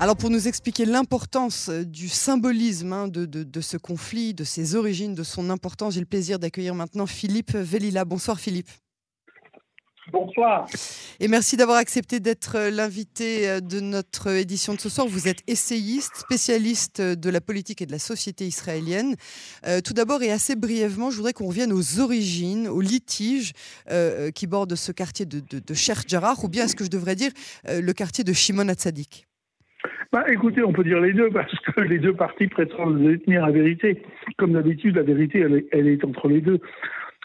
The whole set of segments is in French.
Alors pour nous expliquer l'importance euh, du symbolisme hein, de, de, ce conflit, de ses origines, de son importance, j'ai le plaisir d'accueillir maintenant Philippe Vellila. Bonsoir Philippe. Bonsoir. Et merci d'avoir accepté d'être euh, l'invité euh, de notre édition de ce soir. Vous êtes essayiste, spécialiste de la politique et de la société israélienne. tout d'abord et assez brièvement, je voudrais qu'on revienne aux origines, aux litiges qui bordent ce quartier de, de, de Jarrah, ou bien est-ce que je devrais dire le quartier de Shimon Hatzadik bah, écoutez, on peut dire les deux parce que les deux parties prétendent détenir la vérité. Comme d'habitude, la vérité, elle est, entre les deux.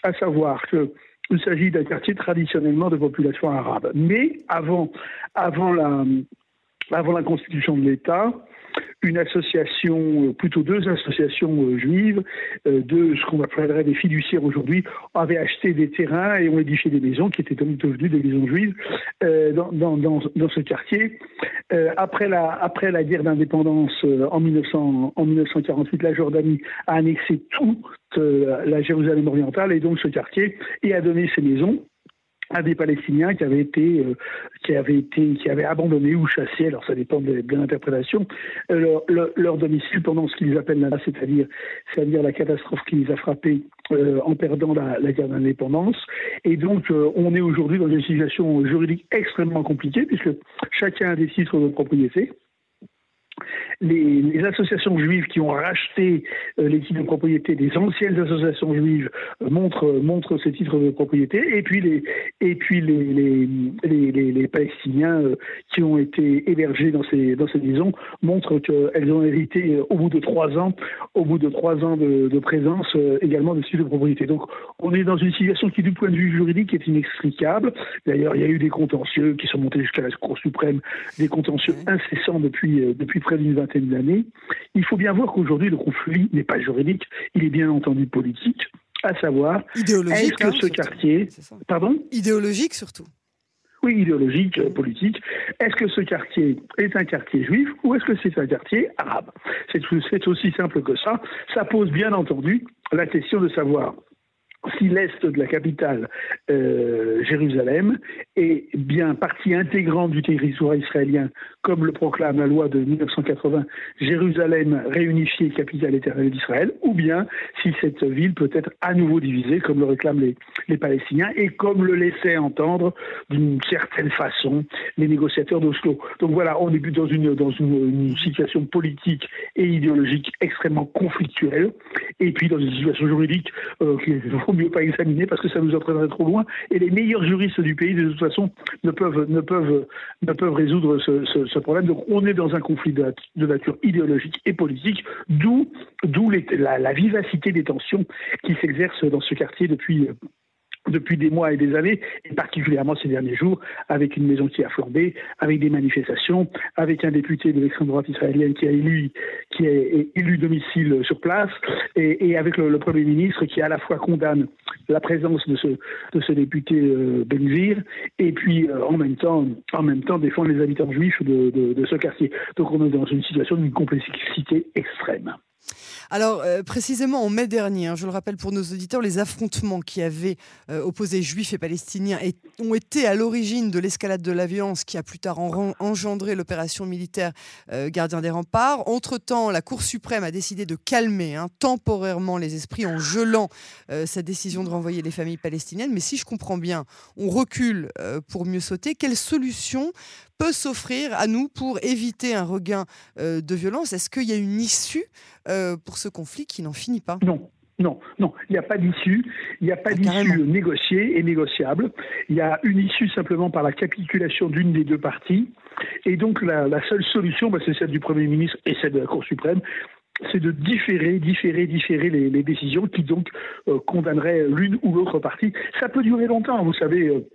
À savoir qu'il s'agit d'un quartier traditionnellement de population arabe. Mais avant, avant, la, avant la constitution de l'État, une association, euh, plutôt deux associations euh, juives, euh, de ce qu'on appellerait des fiduciaires aujourd'hui, avaient acheté des terrains et ont édifié des maisons qui étaient donc devenues des maisons juives dans, dans, dans, ce quartier. après, la, après la guerre d'indépendance en, 1900, en 1948, la Jordanie a annexé toute la Jérusalem orientale et donc ce quartier et a donné ses maisons à des Palestiniens qui avaient été, euh, qui avaient été, qui avaient abandonné ou chassé, alors ça dépend de, l'interprétation, euh, leur, domicile pendant ce qu'ils appellent là, c'est-à-dire, c'est-à-dire la catastrophe qui les a frappés euh, en perdant la, la guerre d'indépendance. Et donc, on est aujourd'hui dans une situation juridique extrêmement compliquée puisque chacun a des titres de propriété les, associations juives qui ont racheté euh, les titres de propriété des anciennes associations juives euh, montrent, montrent ces titres de propriété, et puis les, et puis les, les, les Palestiniens euh, qui ont été hébergés dans ces, dans ces maisons montrent qu'elles ont hérité au bout de trois ans, au bout de trois ans de, de présence également de titres de propriété. Donc on est dans une situation qui, du point de vue juridique, est inextricable. D'ailleurs, il y a eu des contentieux qui sont montés jusqu'à la Cour suprême, des contentieux incessants depuis, depuis près d'une vingtaine d'années, il faut bien voir qu'aujourd'hui, le conflit n'est pas juridique, il est bien entendu politique, à savoir, est-ce que hein, ce quartier... Pardon Idéologique surtout. Oui, idéologique, euh, politique. Est-ce que ce quartier est un quartier juif ou est-ce que c'est un quartier arabe? C'est aussi simple que ça. Ça pose bien entendu la question de savoir si l'Est de la capitale, euh, Jérusalem, est bien partie intégrante du territoire israélien, comme le proclame la loi de 1980, Jérusalem réunifiée, capitale éternelle d'Israël, ou bien si cette ville peut être à nouveau divisée, comme le réclament les, les Palestiniens, et comme le laissaient entendre d'une certaine façon les négociateurs d'Oslo. Donc voilà, on est dans une, dans une, situation politique et idéologique extrêmement conflictuelle, et puis dans une situation juridique euh, qui mieux pas examiner parce que ça nous entraînerait trop loin. Et les meilleurs juristes du pays, de toute façon, ne peuvent, ne peuvent, ne peuvent résoudre ce, problème. Donc on est dans un conflit de, nature idéologique et politique, d'où la, la vivacité des tensions qui s'exercent dans ce quartier depuis depuis des mois et des années, et particulièrement ces derniers jours, avec une maison qui a flambé, avec des manifestations, avec un député de l'extrême droite israélienne qui a élu, est élu domicile sur place, et, avec le, Premier ministre qui à la fois condamne la présence de ce, député euh, Benvir, et puis euh, en même temps, en même temps défend les habitants juifs de, de ce quartier. Donc on est dans une situation d'une complexité extrême. Alors, euh, précisément en mai dernier, hein, je le rappelle pour nos auditeurs, les affrontements qui avaient euh, opposé juifs et palestiniens ont été à l'origine de l'escalade de la violence qui a plus tard engendré l'opération militaire euh, Gardien des remparts. Entre-temps, la Cour suprême a décidé de calmer hein, temporairement les esprits en gelant sa décision de renvoyer les familles palestiniennes. Mais si je comprends bien, on recule pour mieux sauter. Quelle solution peut s'offrir à nous pour éviter un regain de violence Est-ce qu'il y a une issue euh, pour ce conflit qui n'en finit pas? Non. Non, non, il n'y a pas d'issue. Il n'y a pas ah, d'issue négociée et négociable. Il y a une issue simplement par la capitulation d'une des deux parties. Et donc la, seule solution, bah, c'est celle du Premier ministre et celle de la Cour suprême, c'est de différer, différer, différer les, décisions qui donc euh, condamneraient l'une ou l'autre partie. Ça peut durer longtemps, vous savez. Euh,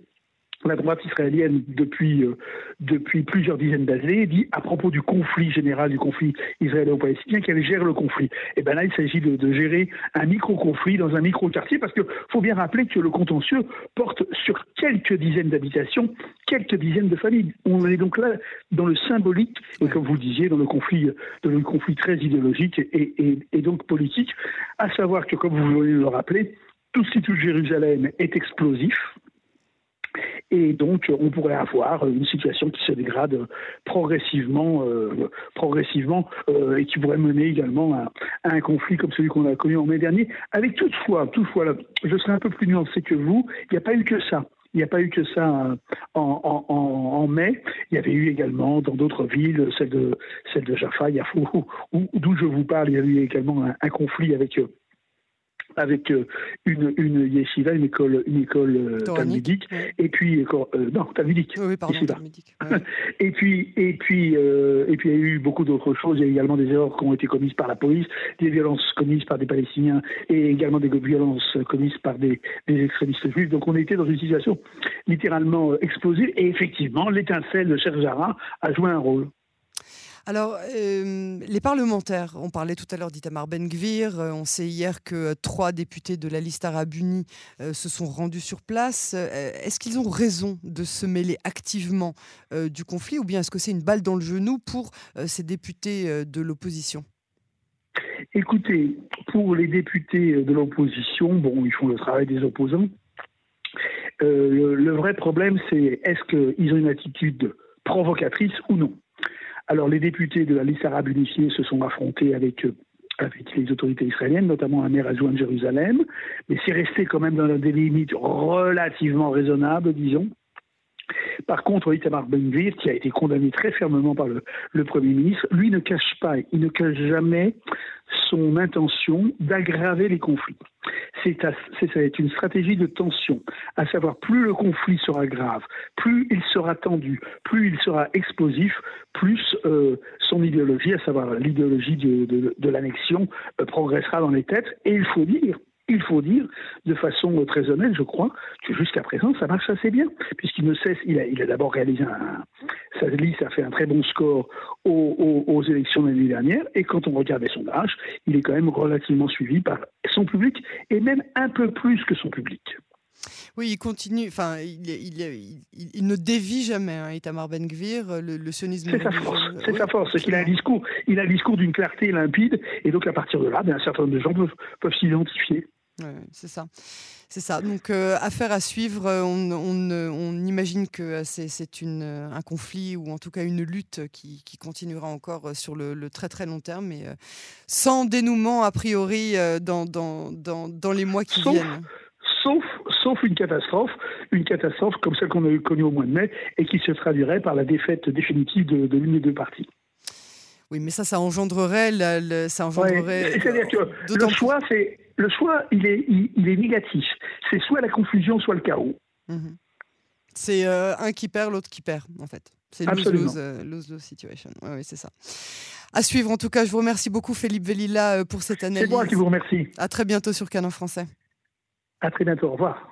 la droite israélienne depuis, euh, depuis plusieurs dizaines d'années dit à propos du conflit général, du conflit israélo-palestinien, qu'elle gère le conflit. Et eh bien là, il s'agit de, de, gérer un micro-conflit dans un micro-quartier, parce qu'il faut bien rappeler que le contentieux porte sur quelques dizaines d'habitations, quelques dizaines de familles. On est donc là dans le symbolique, et comme vous disiez, dans le conflit, dans le conflit très idéologique et, et, et donc politique, à savoir que, comme vous voulez le rappeler, tout ce qui touche Jérusalem est explosif, et donc on pourrait avoir une situation qui se dégrade progressivement, progressivement et qui pourrait mener également à, un conflit comme celui qu'on a connu en mai dernier, avec toutefois, toutefois, je serais un peu plus nuancé que vous, il n'y a pas eu que ça. Il n'y a pas eu que ça euh, en, mai. Il y avait eu également dans d'autres villes, celle de, celle de Jaffa, d'où je vous parle, il y a eu également un, conflit avec eux avec euh, une, une yeshiva, une école, une école euh, talmudique, et puis euh, non talmudique, oui, pardon, talmudique et puis et puis et puis il y a eu beaucoup d'autres choses. Il y a également des erreurs qui ont été commises par la police, des violences commises par des Palestiniens et également des violences commises par des, des extrémistes juifs. Donc on était dans une situation littéralement explosive et effectivement l'étincelle de Cheikh Jarrah a joué un rôle. Alors, euh, les parlementaires, on parlait tout à l'heure d'Itamar Ben-Gvir, euh, on sait hier que trois députés de la liste arabe unie euh, se sont rendus sur place. est-ce qu'ils ont raison de se mêler activement du conflit ou bien est-ce que c'est une balle dans le genou pour ces députés de l'opposition? Écoutez, pour les députés de l'opposition, bon, ils font le travail des opposants. le, vrai problème, c'est est-ce qu'ils ont une attitude provocatrice ou non? Alors les députés de la liste arabe unifiée se sont affrontés avec euh, les autorités israéliennes, notamment un maire adjoint de Jérusalem, mais c'est resté quand même dans des limites relativement raisonnables, disons. Par contre, Itamar ben qui a été condamné très fermement par le, Premier ministre, lui ne cache pas, il ne cache jamais son intention d'aggraver les conflits. C'est une stratégie de tension, à savoir plus le conflit sera grave, plus il sera tendu, plus il sera explosif, plus euh, son idéologie, à savoir l'idéologie de, l'annexion, euh, progressera dans les têtes. Et il faut dire il faut dire, de façon très honnête, je crois, que jusqu'à présent, ça marche assez bien, puisqu'il ne cesse, il a, il a d'abord réalisé un, sa liste a fait un très bon score aux, aux, élections de l'année dernière, et quand on regarde les sondages, il est quand même relativement suivi par son public, et même un peu plus que son public. Oui, il continue. Enfin, il, il, il, ne dévie jamais. Hein, Itamar Ben Gvir, le, le sionisme. C'est sa force. C'est sa force. C'est qu'il a un discours. Il a un discours d'une clarté limpide, et donc à partir de là, bien, un certain nombre de gens peuvent, peuvent s'identifier c'est ça. C'est ça. Donc, euh, affaire à suivre. Euh, on, on, imagine que c'est euh, un conflit ou en tout cas une lutte qui, continuera encore sur le, très très long terme, mais sans dénouement a priori dans, dans, dans, les mois qui viennent. Sauf, sauf une catastrophe, une catastrophe comme celle qu'on a connue au mois de mai et qui se traduirait par la défaite définitive de, de l'une des deux parties. Oui, mais ça, ça engendrerait, ça engendrerait. C'est-à-dire que le choix, c'est le choix, il est, il, est négatif. C'est soit la confusion, soit le chaos. Mhm. C'est euh, un qui perd, l'autre qui perd, en fait. C'est lose-lose euh, situation. Oui, c'est ça. À suivre, en tout cas, je vous remercie beaucoup, Philippe Velila, euh, pour cette analyse. C'est moi qui vous remercie. À très bientôt sur Canon Français. À très bientôt. Au revoir.